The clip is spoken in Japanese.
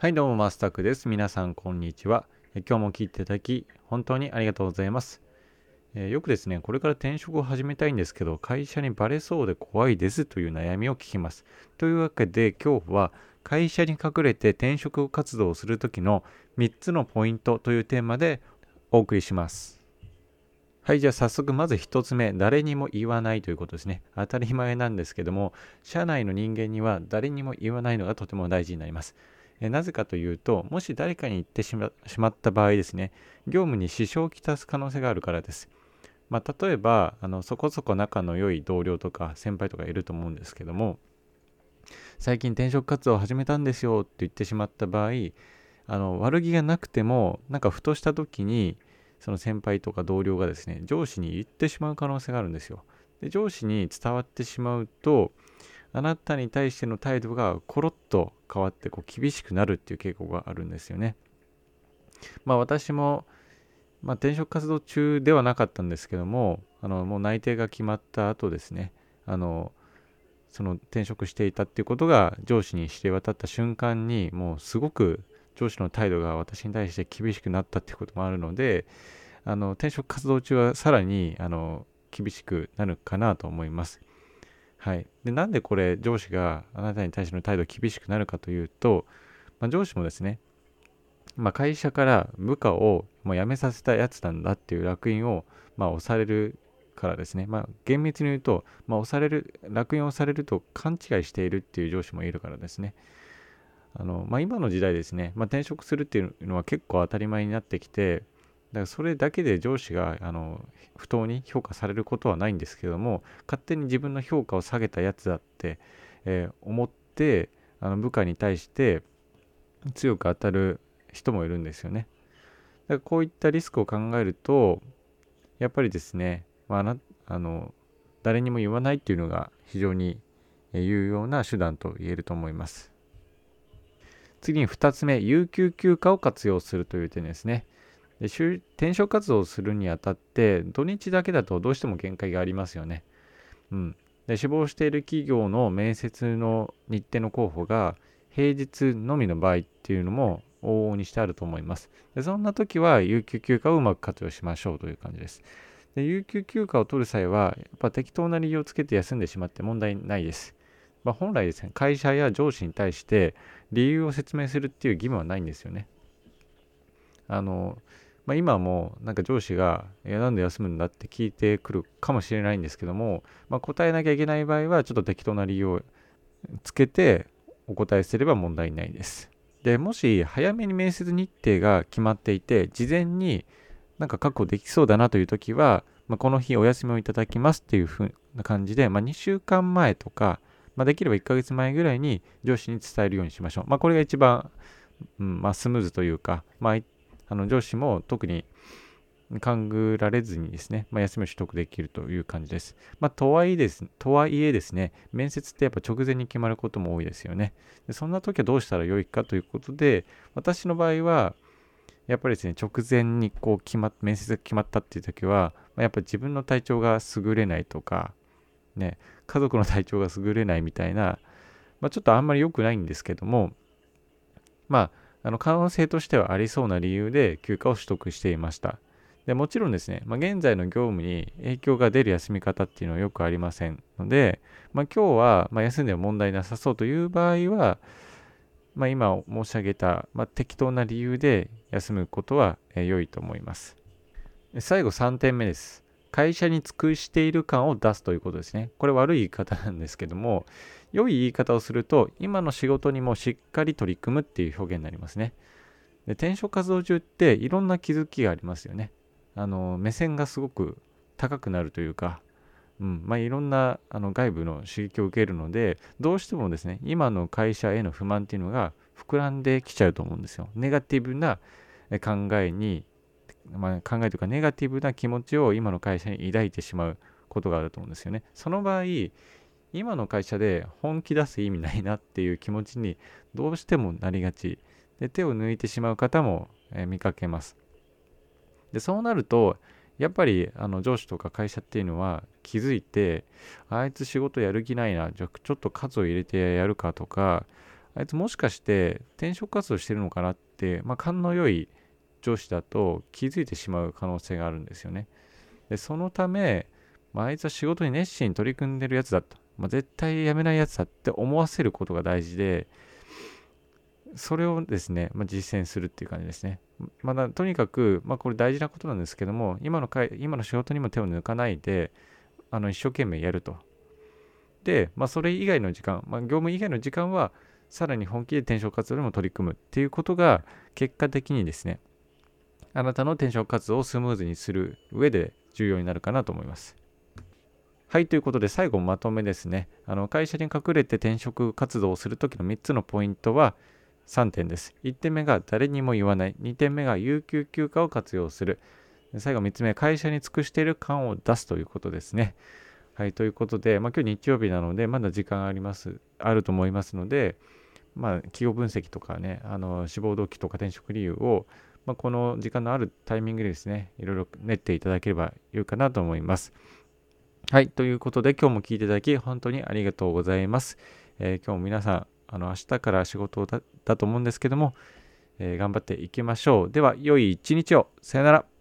はい、どうも、マスタクです。皆さん、こんにちは。今日も聞いていただき、本当にありがとうございます。えー、よくですね、これから転職を始めたいんですけど、会社にバレそうで怖いですという悩みを聞きます。というわけで、今日は会社に隠れて転職活動をするときの3つのポイントというテーマでお送りします。はい、じゃあ早速まず1つ目、誰にも言わないということですね。当たり前なんですけども、社内の人間には誰にも言わないのがとても大事になります。えなぜかというと、もし誰かに言ってしまった場合ですね、業務に支障をきたす可能性があるからです。まあ、例えばあの、そこそこ仲の良い同僚とか先輩とかいると思うんですけども、最近転職活動を始めたんですよって言ってしまった場合、あの悪気がなくても、なんかふとした時に、その先輩とか同僚がですね、上司に言ってしまう可能性があるんですよ。で上司に伝わってしまうと、あなたに対しての態度がコロッと変わってこう厳しくなるっていう傾向があるんですよね。まあ私も、まあ、転職活動中ではなかったんですけども、あのもう内定が決まった後ですね、あのその転職していたっていうことが上司に知れ渡った瞬間にもうすごく上司の態度が私に対して厳しくなったっていうこともあるのであの転職活動中はさらにあの厳しくなるかなと思います。はい、でなんでこれ上司があなたに対しての態度厳しくなるかというと、まあ、上司もですね、まあ、会社から部下をもう辞めさせたやつなんだっていう烙印を、まあ、押されるからですね、まあ、厳密に言うと、まあ、押される烙印を押されると勘違いしているっていう上司もいるからですね。あの、まあ、今の時代ですね、ま、転職するっていうのは結構当たり前になってきてだからそれだけで上司があの不当に評価されることはないんですけども勝手に自分の評価を下げたやつだって、えー、思ってあの部下に対して強く当たる人もいるんですよね。だからこういったリスクを考えるとやっぱりですね、まあ、あの誰にも言わないっていうのが非常に有用な手段と言えると思います。次に2つ目、有給休暇を活用するという点ですね。で転職活動をするにあたって土日だけだとどうしても限界がありますよね。うん、で志望している企業の面接の日程の候補が平日のみの場合っていうのも往々にしてあると思います。でそんな時は有給休暇をうまく活用しましょうという感じです。で有給休暇を取る際はやっぱ適当な理由をつけて休んでしまって問題ないです。まあ、本来ですね、会社や上司に対して理由を説明するっていう義務はないんですよね。あの、まあ、今もなんか上司が、いや、なんで休むんだ？って聞いてくるかもしれないんですけども、まあ、答えなきゃいけない場合は、ちょっと適当な理由をつけてお答えすれば問題ないです。で、もし早めに面接日程が決まっていて、事前になんか確保できそうだなという時は、まあ、この日お休みをいただきますっていう風な感じで、まあ、2週間前とか、まあ、できれば1ヶ月前ぐらいに上司に伝えるようにしましょう。まあ、これが一番、うんまあ、スムーズというか、まあ、あの上司も特に勘ぐられずにですね、まあ、休みを取得できるという感じです。まあ、とはいえです、とはいえですね、面接ってやっぱ直前に決まることも多いですよね。でそんな時はどうしたらよいかということで、私の場合は、やっぱりですね、直前にこう決ま面接が決まったっていう時は、まあ、やっぱり自分の体調が優れないとか、ね、家族の体調が優れないみたいな、まあ、ちょっとあんまり良くないんですけども、まあ、あの可能性としてはありそうな理由で休暇を取得していました。でもちろんですね、まあ、現在の業務に影響が出る休み方っていうのはよくありませんので、まあ、今日はま休んでも問題なさそうという場合は、まあ、今申し上げた、ま適当な理由で休むことは良いと思います。最後3点目です。会社に尽くしている感を出すということですね。これ悪い言い方なんですけども、良い言い方をすると、今の仕事にもしっかり取り組むっていう表現になりますね。で転職活動中っていろんな気づきがありますよね。あの目線がすごく高くなるというか、うんまあ、いろんなあの外部の刺激を受けるので、どうしてもですね、今の会社への不満っていうのが膨らんできちゃうと思うんですよ。ネガティブな考えに、まあ、考えというかネガティブな気持ちを今の会社に抱いてしまうことがあると思うんですよね。その場合、今の会社で本気出す意味ないなっていう気持ちにどうしてもなりがちで手を抜いてしまう方も、えー、見かけますでそうなるとやっぱりあの上司とか会社っていうのは気づいてあいつ仕事やる気ないなじゃあちょっと数を入れてやるかとかあいつもしかして転職活動してるのかなって、まあ、勘の良い上司だと気づいてしまう可能性があるんですよね。でそのため、まあ、あいつは仕事に熱心に取り組んでるやつだと、まあ、絶対辞めないやつだって思わせることが大事で、それをですね、まあ、実践するっていう感じですね。まだとにかく、まあ、これ大事なことなんですけども、今の会今の仕事にも手を抜かないで、あの一生懸命やると。で、まあ、それ以外の時間、まあ、業務以外の時間は、さらに本気で転職活動にも取り組むっていうことが、結果的にですね、あなたの転職活動をスムーズにする上で重要になるかなと思います。はい、ということで最後まとめですね。あの会社に隠れて転職活動をするときの3つのポイントは3点です。1点目が誰にも言わない。2点目が有給休暇を活用する。最後3つ目、会社に尽くしている感を出すということですね。はい、ということで、まあ、今日日曜日なので、まだ時間あります、あると思いますので、まあ、企業分析とかね、あの志望動機とか転職理由を、まあ、この時間のあるタイミングでですね、いろいろ練っていただければよいかなと思います。はい。ということで、今日も聞いていただき、本当にありがとうございます。えー、今日も皆さん、あの明日から仕事だと思うんですけども、えー、頑張っていきましょう。では、良い一日を。さよなら。